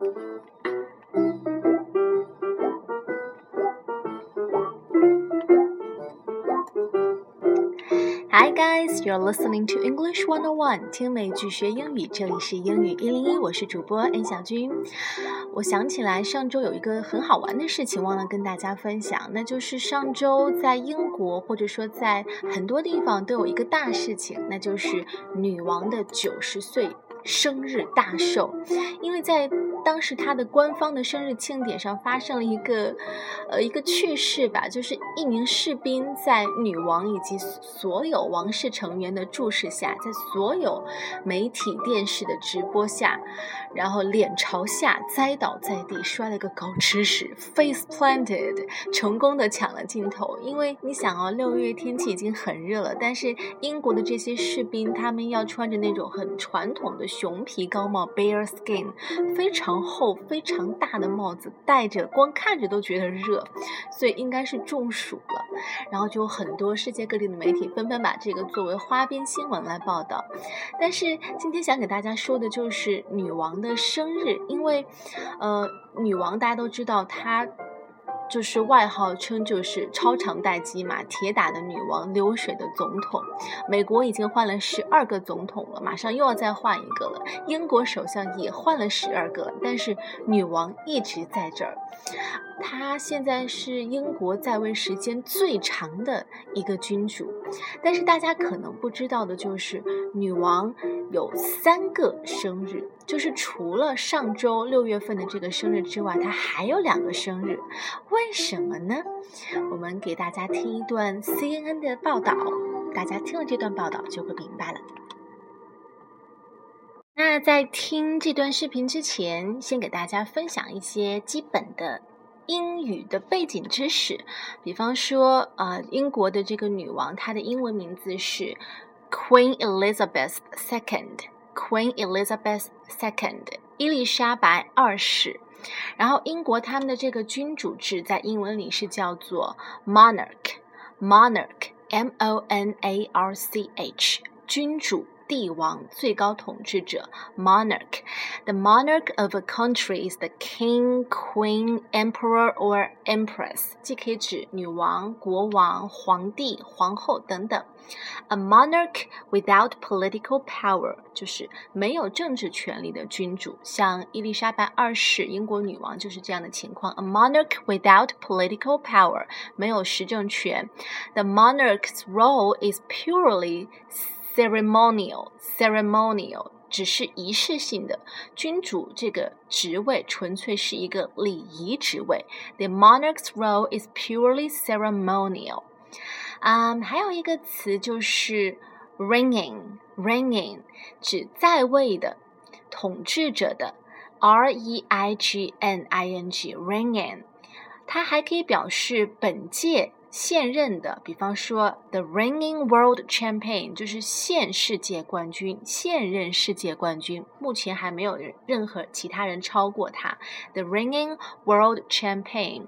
Hi guys, you're listening to English 101，听美剧学英语，这里是英语一零一，我是主播恩小军。我想起来上周有一个很好玩的事情忘了跟大家分享，那就是上周在英国或者说在很多地方都有一个大事情，那就是女王的九十岁生日大寿，因为在。当时他的官方的生日庆典上发生了一个，呃，一个趣事吧，就是一名士兵在女王以及所有王室成员的注视下，在所有媒体电视的直播下，然后脸朝下栽倒在地，摔了个狗吃屎，face planted，成功的抢了镜头。因为你想哦，六月天气已经很热了，但是英国的这些士兵他们要穿着那种很传统的熊皮高帽 （bear skin），非常。然后非常大的帽子戴着，光看着都觉得热，所以应该是中暑了。然后就有很多世界各地的媒体纷纷把这个作为花边新闻来报道。但是今天想给大家说的就是女王的生日，因为，呃，女王大家都知道她。就是外号称就是超长待机嘛，铁打的女王，流水的总统。美国已经换了十二个总统了，马上又要再换一个了。英国首相也换了十二个，但是女王一直在这儿。她现在是英国在位时间最长的一个君主，但是大家可能不知道的就是，女王有三个生日，就是除了上周六月份的这个生日之外，她还有两个生日。为什么呢？我们给大家听一段 CNN 的报道，大家听了这段报道就会明白了。那在听这段视频之前，先给大家分享一些基本的。英语的背景知识，比方说，呃，英国的这个女王，她的英文名字是 Queen Elizabeth II，Queen Elizabeth Second，伊丽莎白二世。然后，英国他们的这个君主制在英文里是叫做 monarch，monarch，M O N A R C H，君主。帝王，最高统治者，monarch。The monarch of a country is the king, queen, emperor or empress，既可以指女王、国王、皇帝、皇后等等。A monarch without political power 就是没有政治权力的君主，像伊丽莎白二世，英国女王就是这样的情况。A monarch without political power 没有实政权。The monarch's role is purely ceremonial ceremonial 只是仪式性的，君主这个职位纯粹是一个礼仪职位。The monarch's role is purely ceremonial。嗯，还有一个词就是 reigning，reigning 指在位的、统治者的，R E I G N I N G，reigning。它还可以表示本届。 现任的，比方说 the reigning world champion 就是现世界冠军，现任世界冠军，目前还没有任何其他人超过他。the reigning world champion，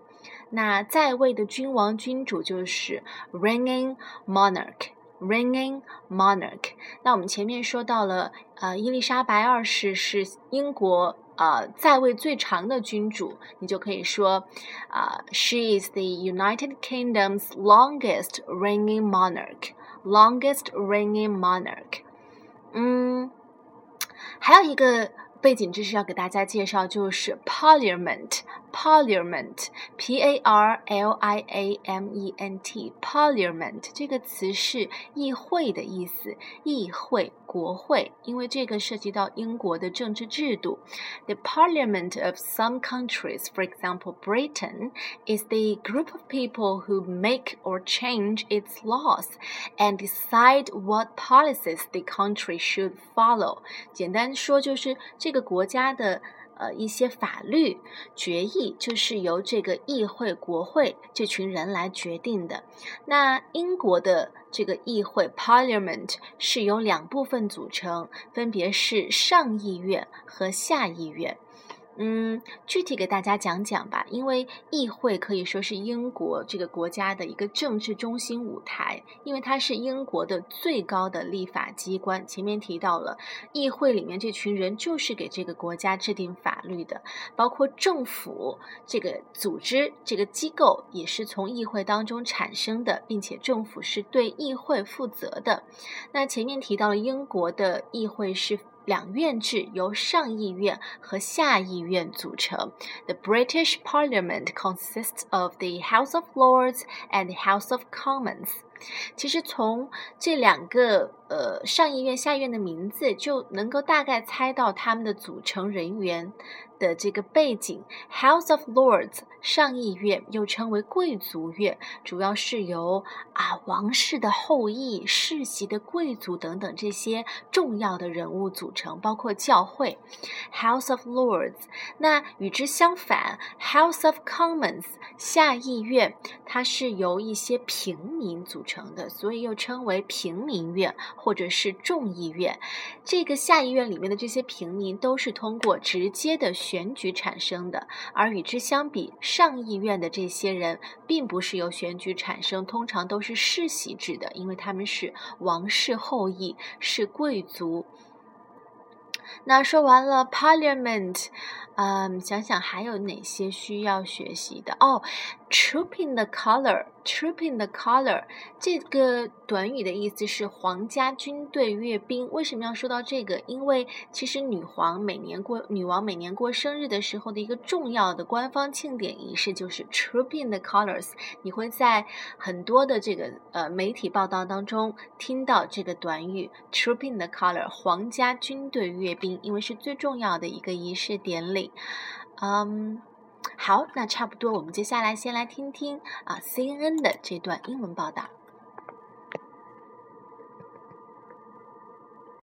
那在位的君王君主就是 reigning monarch，reigning monarch。那我们前面说到了，呃，伊丽莎白二世是英国。呃，在位最长的君主，你就可以说，啊，She is the United Kingdom's longest reigning monarch. Longest reigning monarch. 嗯，还有一个。背景知识要给大家介绍，就是 Parliament Parliament，Parliament，P A R L I A M E N T，Parliament 这个词是议会的意思，议会、国会，因为这个涉及到英国的政治制度。The Parliament of some countries, for example Britain, is the group of people who make or change its laws and decide what policies the country should follow。简单说就是这。这个国家的 呃一些法律决议，就是由这个议会、国会这群人来决定的。那英国的这个议会 （Parliament） 是由两部分组成，分别是上议院和下议院。嗯，具体给大家讲讲吧。因为议会可以说是英国这个国家的一个政治中心舞台，因为它是英国的最高的立法机关。前面提到了，议会里面这群人就是给这个国家制定法律的，包括政府这个组织、这个机构也是从议会当中产生的，并且政府是对议会负责的。那前面提到了英国的议会是。两院制由上议院和下议院组成。The British Parliament consists of the House of Lords and House of Commons。其实从这两个呃上议院、下议院的名字就能够大概猜到他们的组成人员。的这个背景，House of Lords 上议院又称为贵族院，主要是由啊王室的后裔、世袭的贵族等等这些重要的人物组成，包括教会。House of Lords，那与之相反，House of Commons 下议院，它是由一些平民组成的，所以又称为平民院或者是众议院。这个下议院里面的这些平民都是通过直接的。选举产生的，而与之相比，上议院的这些人并不是由选举产生，通常都是世袭制的，因为他们是王室后裔，是贵族。那说完了 Parliament，嗯，想想还有哪些需要学习的哦。Trooping the color, trooping the color，这个短语的意思是皇家军队阅兵。为什么要说到这个？因为其实女皇每年过女王每年过生日的时候的一个重要的官方庆典仪式就是 trooping the colors。你会在很多的这个呃媒体报道当中听到这个短语 trooping the color，皇家军队阅兵，因为是最重要的一个仪式典礼。嗯。好，那差不多，我们接下来先来听听啊 CNN 的这段英文报道。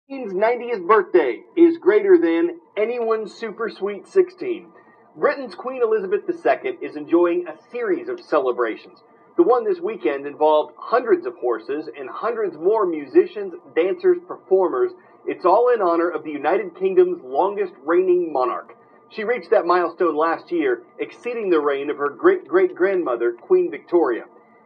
Queen's 90th birthday is greater than anyone's super sweet 16. Britain's Queen Elizabeth II is enjoying a series of celebrations. The one this weekend involved hundreds of horses and hundreds more musicians, dancers, performers. It's all in honor of the United Kingdom's longest reigning monarch. She reached that milestone last year, exceeding the reign of her great great grandmother, Queen Victoria.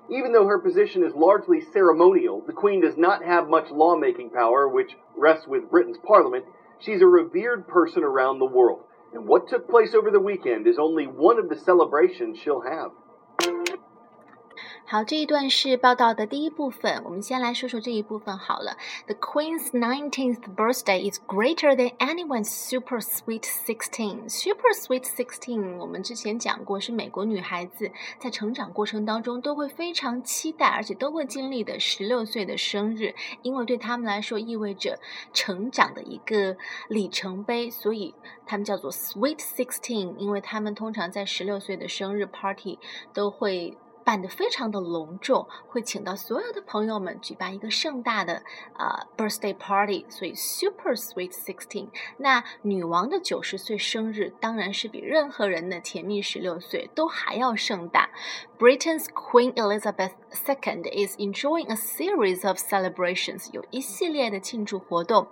Even though her position is largely ceremonial, the Queen does not have much lawmaking power, which rests with Britain's Parliament. She's a revered person around the world. And what took place over the weekend is only one of the celebrations she'll have. 好，这一段是报道的第一部分。我们先来说说这一部分好了。The Queen's nineteenth birthday is greater than anyone's super sweet sixteen. Super sweet sixteen，我们之前讲过，是美国女孩子在成长过程当中都会非常期待，而且都会经历的十六岁的生日，因为对他们来说意味着成长的一个里程碑，所以他们叫做 sweet sixteen。因为他们通常在十六岁的生日 party 都会。办得非常的隆重，会请到所有的朋友们举办一个盛大的啊 birthday party，所以 super sweet sixteen。那女王的九十岁生日当然是比任何人的甜蜜十六岁都还要盛大。Britain's Queen Elizabeth II is enjoying a series of celebrations，有一系列的庆祝活动。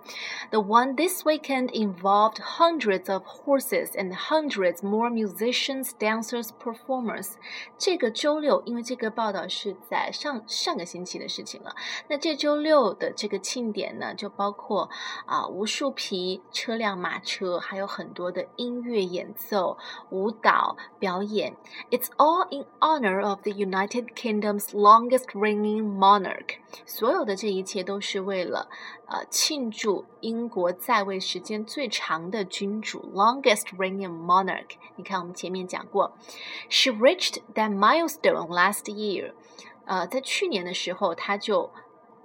The one this weekend involved hundreds of horses and hundreds more musicians, dancers, performers。这个周六。因为这个报道是在上上个星期的事情了。那这周六的这个庆典呢，就包括啊无数匹车辆、马车，还有很多的音乐演奏、舞蹈表演。It's all in honor of the United Kingdom's longest reigning monarch。所有的这一切都是为了呃庆祝英国在位时间最长的君主，longest reigning monarch。你看我们前面讲过，She reached that milestone。Last year，呃，在去年的时候，他就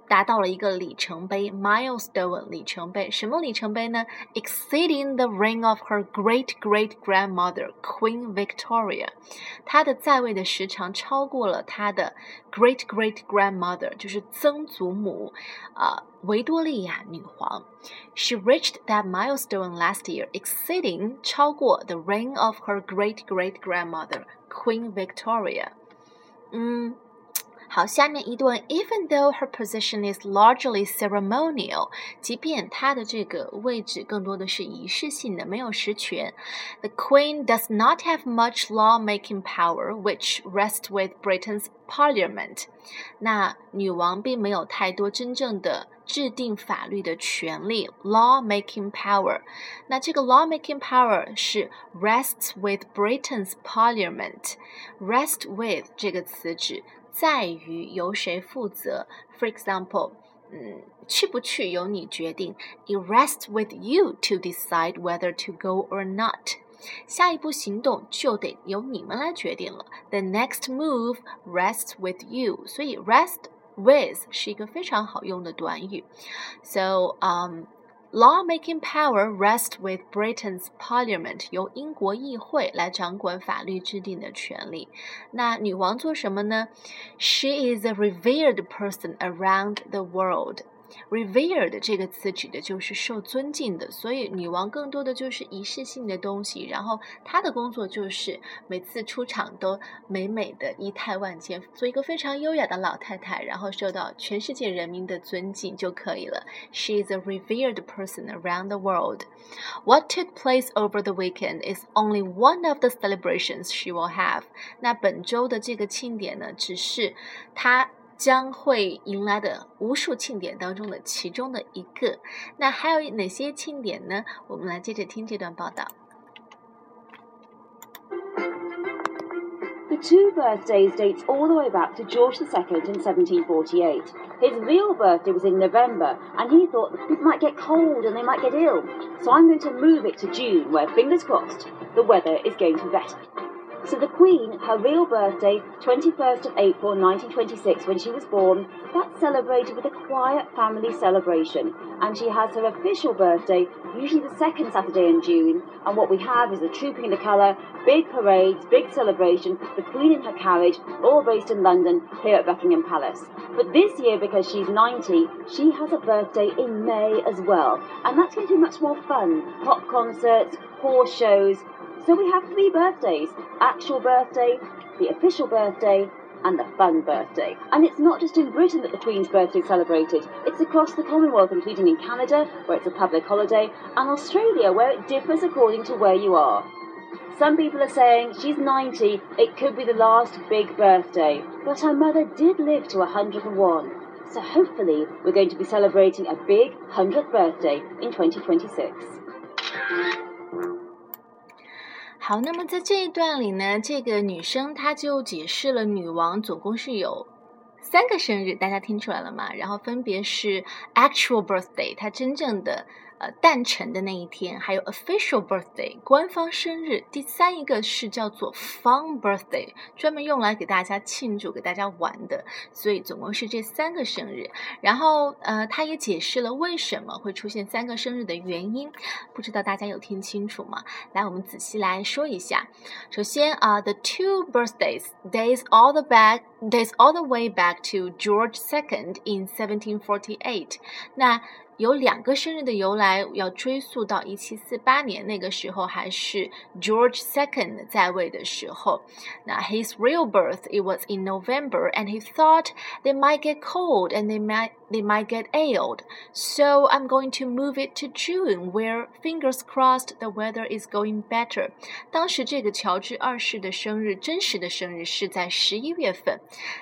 达到了一个里程碑，milestone 里程碑。什么里程碑呢？Exceeding the reign of her great great grandmother Queen Victoria，她的在位的时长超过了她的 great great grandmother，就是曾祖母啊，维多利亚女皇。She reached that milestone last year, exceeding 超过 the reign of her great great grandmother Queen Victoria。嗯， 好，下面一段，Even though her position is largely ceremonial，即便她的这个位置更多的是仪式性的，没有实权，the Queen does not have much law-making power, which rests with Britain's Parliament。那女王并没有太多真正的制定法律的权利，law-making power。那这个 law-making power 是 rests with Britain's Parliament。rest with 这个词指 在于由谁负责。For example，嗯，去不去由你决定。It rests with you to decide whether to go or not。下一步行动就得由你们来决定了。The next move rests with you。所以 rest with 是一个非常好用的短语。So, um. Lawmaking power rests with Britain's Parliament，由英国议会来掌管法律制定的权利。那女王做什么呢？She is a revered person around the world. Revered 这个词指的就是受尊敬的，所以女王更多的就是仪式性的东西。然后她的工作就是每次出场都美美的仪态万千，做一个非常优雅的老太太，然后受到全世界人民的尊敬就可以了。She is a revered person around the world. What took place over the weekend is only one of the celebrations she will have. 那本周的这个庆典呢，只是她。将会迎来的无数庆典当中的其中的一个。那还有哪些庆典呢？我们来接着听这段报道。The two birthdays dates all the way back to George II in 1748. His real birthday was in November, and he thought that people might get cold and they might get ill. So I'm going to move it to June, where, fingers crossed, the weather is going to be better. So the Queen, her real birthday, 21st of April 1926, when she was born, that's celebrated with a quiet family celebration. And she has her official birthday, usually the second Saturday in June. And what we have is the Trooping the Colour, big parades, big celebration, the Queen in her carriage, all based in London, here at Buckingham Palace. But this year, because she's 90, she has a birthday in May as well. And that's going to be much more fun. Pop concerts, horse shows, so we have three birthdays actual birthday, the official birthday, and the fun birthday. And it's not just in Britain that the Queen's birthday is celebrated, it's across the Commonwealth, including in Canada, where it's a public holiday, and Australia, where it differs according to where you are. Some people are saying she's 90, it could be the last big birthday. But her mother did live to 101. So hopefully, we're going to be celebrating a big 100th birthday in 2026. 好，那么在这一段里呢，这个女生她就解释了女王总共是有三个生日，大家听出来了吗？然后分别是 actual birthday，她真正的。呃，诞辰的那一天，还有 official birthday 官方生日，第三一个是叫做 fun birthday，专门用来给大家庆祝、给大家玩的。所以总共是这三个生日。然后呃，他也解释了为什么会出现三个生日的原因，不知道大家有听清楚吗？来，我们仔细来说一下。首先啊，the two birthdays days all the back days all the way back to George II in 1748。那有两个生日的由来要追溯到一七四八年，那个时候还是 George II 在位的时候。那 his real birth it was in November, and he thought they might get cold and they might they might get ailed. So I'm going to move it to June, where fingers crossed the weather is going better. 当时这个乔治二世的生日，真实的生日是在十一月份，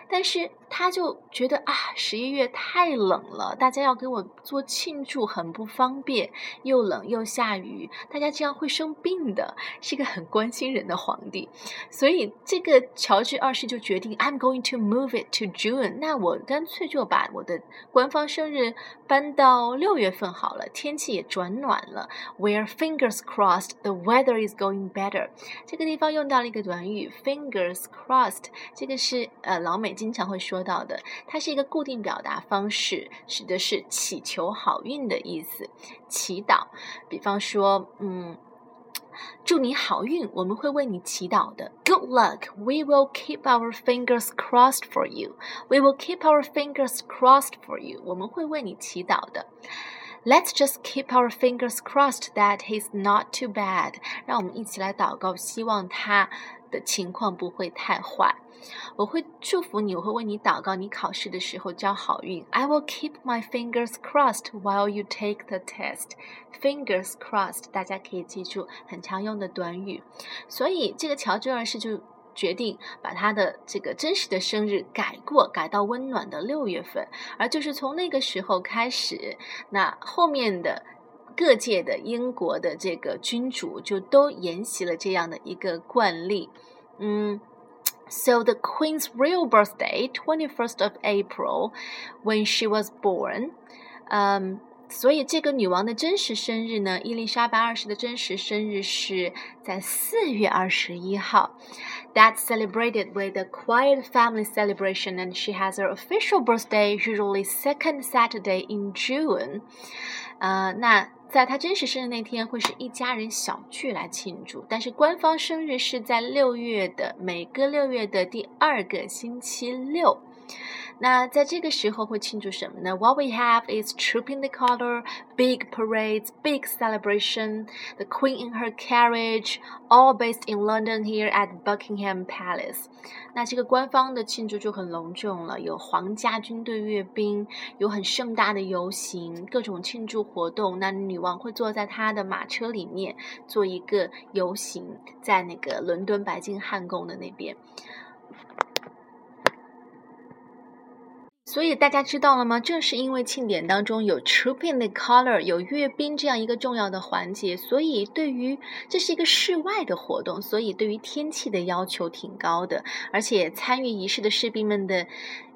但是他就觉得啊，十一月太冷了，大家要给我做庆祝很不方便，又冷又下雨，大家这样会生病的。是一个很关心人的皇帝，所以这个乔治二世就决定，I'm going to move it to June。那我干脆就把我的官方生日搬到六月份好了，天气也转暖了。Where fingers crossed, the weather is going better。这个地方用到了一个短语，fingers crossed。这个是呃老美经常会说到的，它是一个固定表达方式，指的是祈求好运的意思，祈祷。比方说，嗯。祝你好运，我们会为你祈祷的。Good luck. We will keep our fingers crossed for you. We will keep our fingers crossed for you. 我们会为你祈祷的。 Let's just keep our fingers crossed that he's not too bad。让我们一起来祷告，希望他 的情况不会太坏。我会祝福你，我会为你祷告，你考试的时候交好运。I will keep my fingers crossed while you take the test. Fingers crossed，大家可以记住，很常用的短语。所以这个乔治二世就决定把他的这个真实的生日改过，改到温暖的六月份。而就是从那个时候开始，那后面的各界的英国的这个君主就都沿袭了这样的一个惯例。嗯。So the Queen's real birthday, 21st of April, when she was born. Um, 所以这个女王的真实生日呢，伊丽莎白二世的真实生日是在四月二十一号。That's celebrated with a quiet family celebration, and she has her official birthday usually second Saturday in June. 呃，那 在他真实生日那天，会是一家人小聚来庆祝。但是官方生日是在六月的每个六月的第二个星期六。那在这个时候会庆祝什么呢？What we have is trooping the color, big parades, big celebration, the Queen in her carriage, all based in London here at Buckingham Palace。那这个官方的庆祝就很隆重了，有皇家军队阅兵，有很盛大的游行，各种庆祝活动。那女王会坐在她的马车里面做一个游行，在那个伦敦白金汉宫的那边。所以大家知道了吗？正是因为庆典当中有 trooping the color，有阅兵这样一个重要的环节，所以对于这是一个室外的活动，所以对于天气的要求挺高的，而且参与仪式的士兵们的。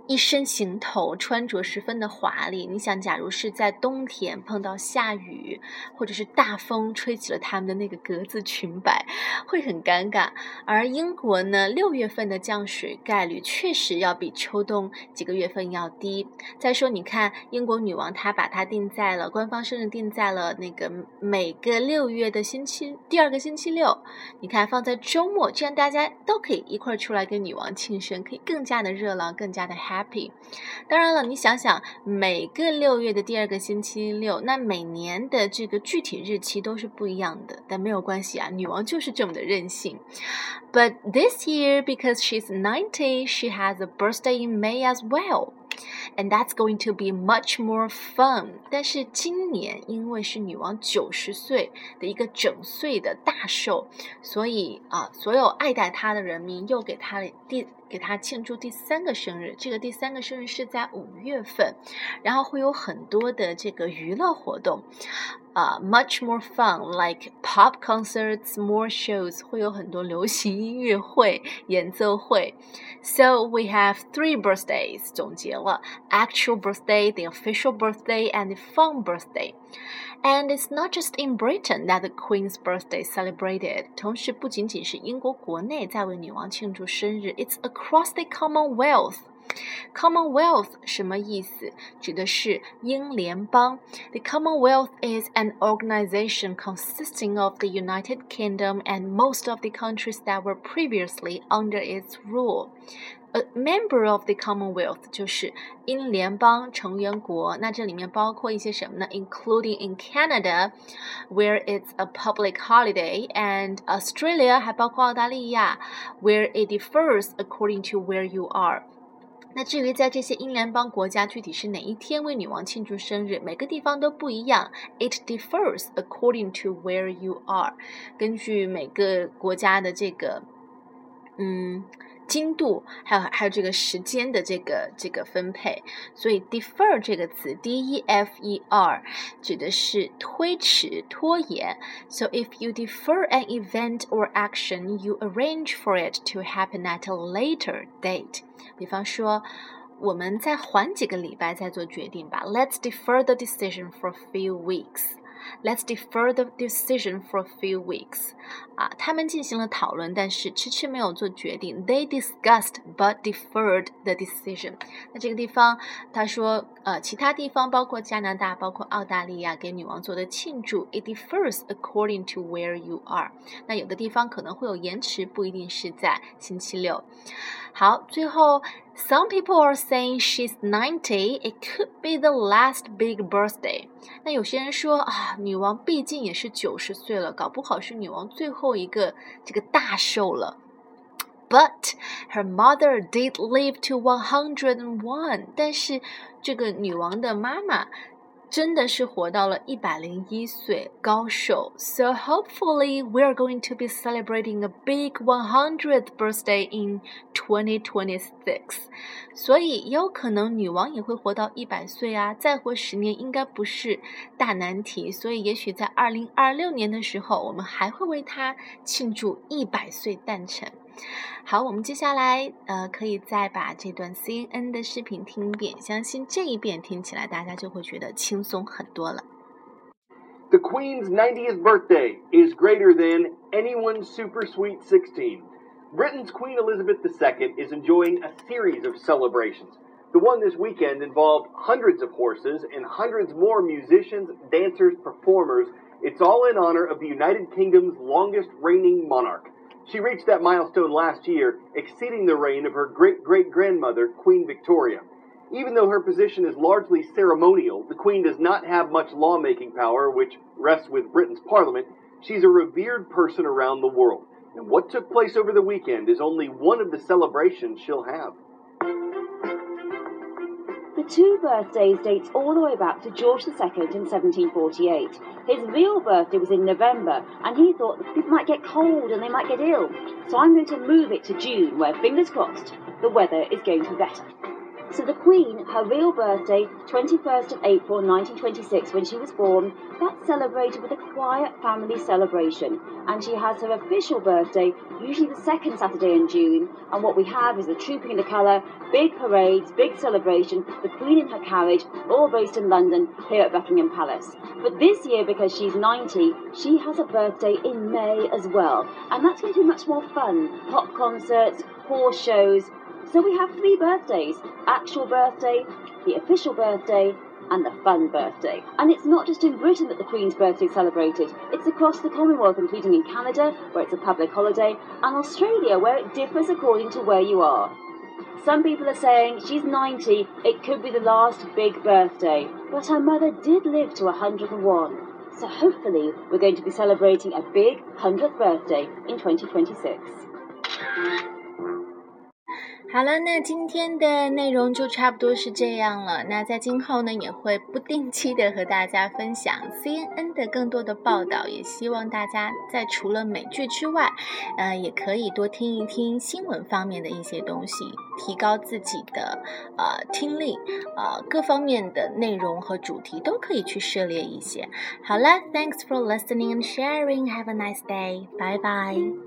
一身行头，穿着十分的华丽。你想，假如是在冬天碰到下雨，或者是大风吹起了他们的那个格子裙摆，会很尴尬。而英国呢，六月份的降水概率确实要比秋冬几个月份要低。再说，你看英国女王她把它定在了官方生日定在了那个每个六月的星期第二个星期六。你看放在周末，这样大家都可以一块儿出来跟女王庆生，可以更加的热闹，更加的 happy。happy。当然了，你想想，每个六月的第二个星期六，那每年的这个具体日期都是不一样的，但没有关系啊，女王就是这么的任性。But this year, because she's ninety, she has a birthday in May as well. And that's going to be much more fun。但是今年因为是女王九十岁的一个整岁的大寿，所以啊，所有爱戴她的人民又给她第给她庆祝第三个生日。这个第三个生日是在五月份，然后会有很多的这个娱乐活动。uh, much more fun, like pop concerts, more shows，会有很多流行音乐会、演奏会。So we have three birthdays，总结了 actual birthday, the official birthday, and the fun birthday. And it's not just in Britain that the Queen's birthday celebrated. 同时，不仅仅是英国国内在为女王庆祝生日，it's across the Commonwealth. Commonwealth 什么意思？指的是英联邦。The Commonwealth is an organization consisting of the United Kingdom and most of the countries that were previously under its rule. A member of the Commonwealth 就是英联邦成员国，那这里面包括一些什么呢？Including in Canada, where it's a public holiday, and Australia 还包括澳大利亚，where it differs according to where you are. 那至于在这些英联邦国家具体是哪一天为女王庆祝生日，每个地方都不一样。It differs according to where you are，根据每个国家的这个，嗯。 精度，还有还有这个时间的这个这个分配，所以 defer 这个词，d e f e r 指的是推迟、拖延。So if you defer an event or action, you arrange for it to happen at a later date。比方说，我们再缓几个礼拜再做决定吧。Let's defer the decision for a few weeks。 Let's defer the decision for a few weeks。啊，他们进行了讨论，但是迟迟没有做决定。They discussed but deferred the decision。那这个地方，他说，呃，其他地方包括加拿大、包括澳大利亚给女王做的庆祝，it differs according to where you are。那有的地方可能会有延迟，不一定是在星期六。好，最后 Some people are saying she's ninety. It could be the last big birthday. 那有些人说啊，女王毕竟也是九十岁了，搞不好是女王最后一个这个大寿了。But her mother did live to one hundred and one. 但是这个女王的妈妈 真的是活到了一百零一岁高寿。So hopefully we are going to be celebrating a big 100th birthday in 2026. 所以也有可能女王也会活到一百岁啊，再活十年应该不是大难题。所以也许在二零二六年的时候，我们还会为她庆祝一百岁诞辰。好，我们接下来呃，可以再把这段 CNN 的视频听一遍，相信这一遍听起来大家就会觉得轻松很多了。The Queen's 90th birthday is greater than anyone's super sweet 16. Britain's Queen Elizabeth II is enjoying a series of celebrations. The one this weekend involved hundreds of horses and hundreds more musicians, dancers, performers. It's all in honor of the United Kingdom's longest reigning monarch. She reached that milestone last year, exceeding the reign of her great great grandmother, Queen Victoria. Even though her position is largely ceremonial, the Queen does not have much lawmaking power, which rests with Britain's Parliament. She's a revered person around the world. And what took place over the weekend is only one of the celebrations she'll have. The two birthdays dates all the way back to George II in 1748. His real birthday was in November, and he thought people might get cold and they might get ill. So I'm going to move it to June, where, fingers crossed, the weather is going to be better. So the Queen, her real birthday, 21st of April 1926, when she was born, that's celebrated with a quiet family celebration. And she has her official birthday, usually the second Saturday in June. And what we have is the Trooping in the Colour, big parades, big celebration, the Queen in her carriage, all based in London, here at Buckingham Palace. But this year, because she's 90, she has a birthday in May as well. And that's going to be much more fun. Pop concerts, horse shows, so we have three birthdays actual birthday, the official birthday, and the fun birthday. And it's not just in Britain that the Queen's birthday is celebrated, it's across the Commonwealth, including in Canada, where it's a public holiday, and Australia, where it differs according to where you are. Some people are saying she's 90, it could be the last big birthday, but her mother did live to 101. So hopefully, we're going to be celebrating a big 100th birthday in 2026. 好了，那今天的内容就差不多是这样了。那在今后呢，也会不定期的和大家分享 CNN 的更多的报道。也希望大家在除了美剧之外，呃，也可以多听一听新闻方面的一些东西，提高自己的呃听力，呃各方面的内容和主题都可以去涉猎一些。好了，Thanks for listening and sharing. Have a nice day. Bye bye.